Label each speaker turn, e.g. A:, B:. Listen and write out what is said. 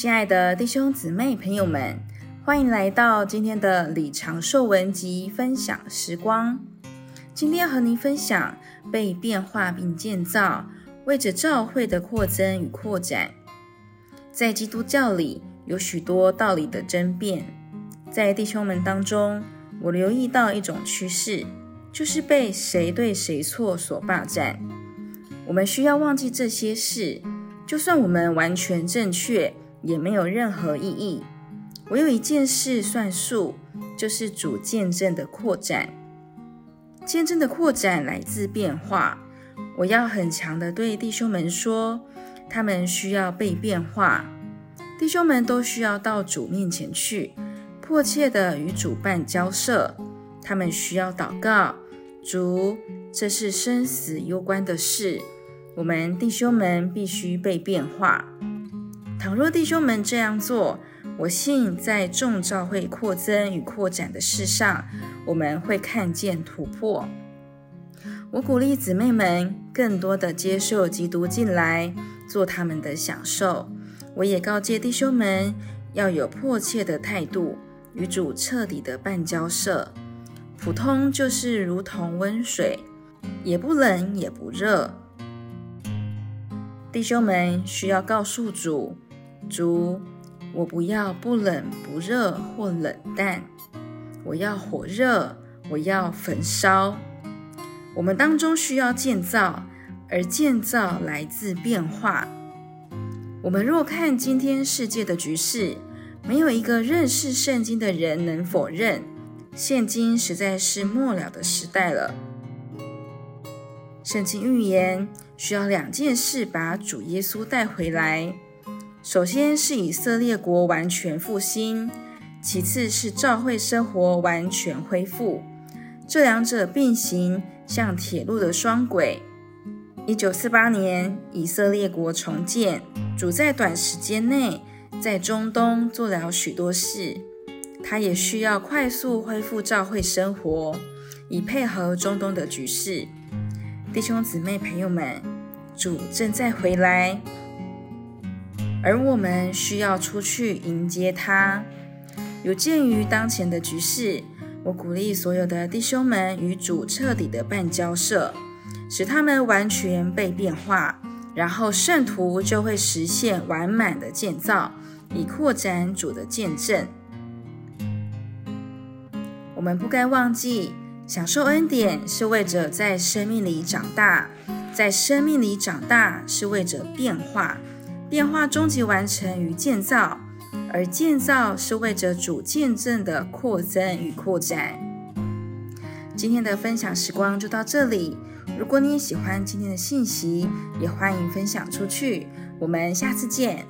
A: 亲爱的弟兄姊妹朋友们，欢迎来到今天的李长寿文集分享时光。今天要和您分享被变化并建造，为着教会的扩增与扩展。在基督教里有许多道理的争辩，在弟兄们当中，我留意到一种趋势，就是被谁对谁错所霸占。我们需要忘记这些事，就算我们完全正确，也没有任何意义。唯有一件事算数，就是主见证的扩展。见证的扩展来自变化。我要很强的对弟兄们说。他们需要被变化，弟兄们都需要到主面前去，迫切的与主办交涉。他们需要祷告，主，这是生死攸关的事，我们弟兄们必须被变化。倘若弟兄们这样做，我信在众教会扩增与扩展的事上，我们会看见突破。我鼓励姊妹们更多地接受基督进来。做他们的享受，我也告诫弟兄们要有迫切的态度，与主彻底的办交涉。普通就是如同温水，也不冷也不热。弟兄们需要告诉主：主，我不要不冷不热或冷淡，我要火热，我要焚烧。我们当中需要建造。而建造来自变化。我们若看今天世界的局势，没有一个认识圣经的人能否认，现今实在是末了的时代了。圣经预言需要两件事把主耶稣带回来：首先是以色列国完全复兴，其次是教会生活完全恢复。这两者并行，像铁路的双轨。一九四八年，以色列国重建，主在短时间内在中东做了许多事，他也需要快速恢复教会生活，以配合中东的局势。弟兄姊妹朋友们，主正在回来，而我们需要出去迎接他。有鉴于当前的局势，我鼓励所有的弟兄们与主彻底的办交涉。使他们完全被变化，然后圣徒就会实现完满的建造，以扩展主的见证。我们不该忘记，享受恩典是为着在生命里长大，在生命里长大是为着变化，变化终极完成与建造，而建造是为着主见证的扩增与扩展。今天的分享时光就到这里。如果你也喜欢今天的信息，也欢迎分享出去。我们下次见。